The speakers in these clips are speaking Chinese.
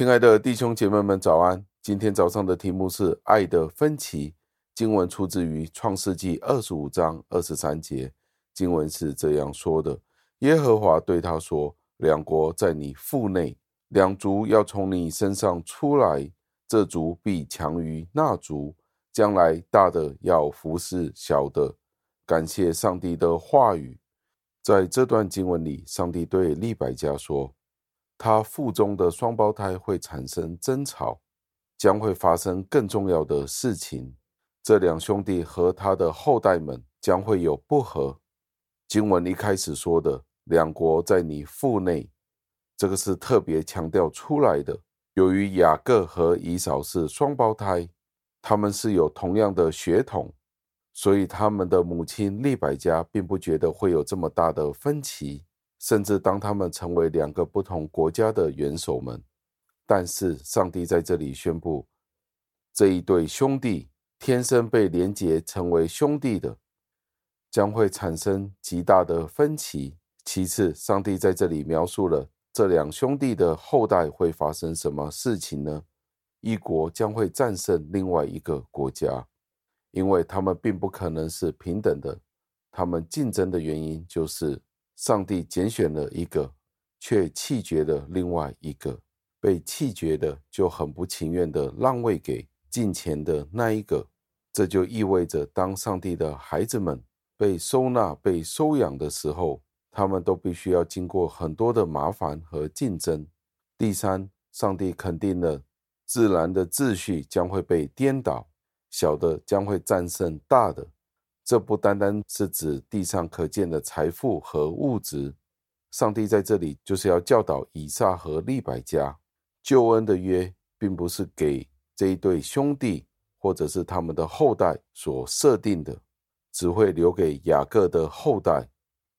亲爱的弟兄姐妹们，早安！今天早上的题目是“爱的分歧”。经文出自于创世纪二十五章二十三节。经文是这样说的：“耶和华对他说，两国在你腹内，两族要从你身上出来，这族必强于那族，将来大的要服侍小的。”感谢上帝的话语。在这段经文里，上帝对利百加说。他腹中的双胞胎会产生争吵，将会发生更重要的事情。这两兄弟和他的后代们将会有不和。经文一开始说的“两国在你腹内”，这个是特别强调出来的。由于雅各和以扫是双胞胎，他们是有同样的血统，所以他们的母亲利百加并不觉得会有这么大的分歧。甚至当他们成为两个不同国家的元首们，但是上帝在这里宣布，这一对兄弟天生被连结成为兄弟的，将会产生极大的分歧。其次，上帝在这里描述了这两兄弟的后代会发生什么事情呢？一国将会战胜另外一个国家，因为他们并不可能是平等的，他们竞争的原因就是。上帝拣选了一个，却弃绝了另外一个。被弃绝的就很不情愿地让位给近前的那一个。这就意味着，当上帝的孩子们被收纳、被收养的时候，他们都必须要经过很多的麻烦和竞争。第三，上帝肯定了自然的秩序将会被颠倒，小的将会战胜大的。这不单单是指地上可见的财富和物质，上帝在这里就是要教导以撒和利百加，救恩的约并不是给这一对兄弟或者是他们的后代所设定的，只会留给雅各的后代。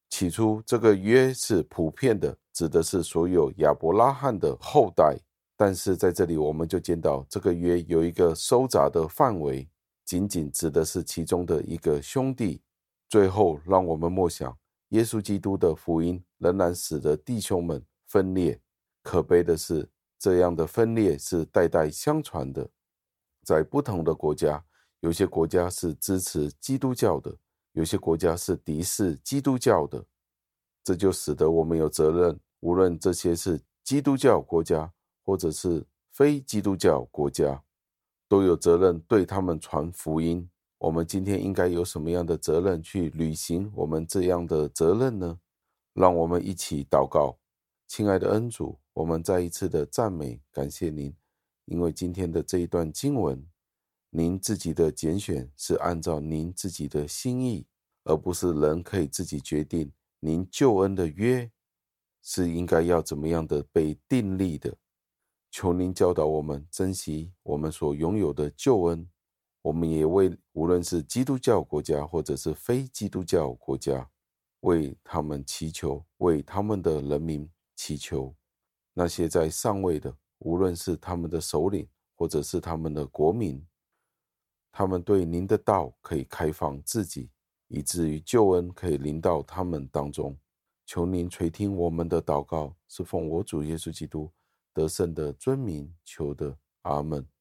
起初，这个约是普遍的，指的是所有亚伯拉罕的后代，但是在这里我们就见到这个约有一个收窄的范围。仅仅指的是其中的一个兄弟。最后，让我们默想，耶稣基督的福音仍然使得弟兄们分裂。可悲的是，这样的分裂是代代相传的。在不同的国家，有些国家是支持基督教的，有些国家是敌视基督教的。这就使得我们有责任，无论这些是基督教国家，或者是非基督教国家。都有责任对他们传福音。我们今天应该有什么样的责任去履行我们这样的责任呢？让我们一起祷告，亲爱的恩主，我们再一次的赞美感谢您，因为今天的这一段经文，您自己的拣选是按照您自己的心意，而不是人可以自己决定。您救恩的约是应该要怎么样的被订立的。求您教导我们珍惜我们所拥有的救恩。我们也为无论是基督教国家或者是非基督教国家，为他们祈求，为他们的人民祈求。那些在上位的，无论是他们的首领或者是他们的国民，他们对您的道可以开放自己，以至于救恩可以临到他们当中。求您垂听我们的祷告，是奉我主耶稣基督。得胜的尊名求得，阿门。